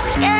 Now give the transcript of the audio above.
scared.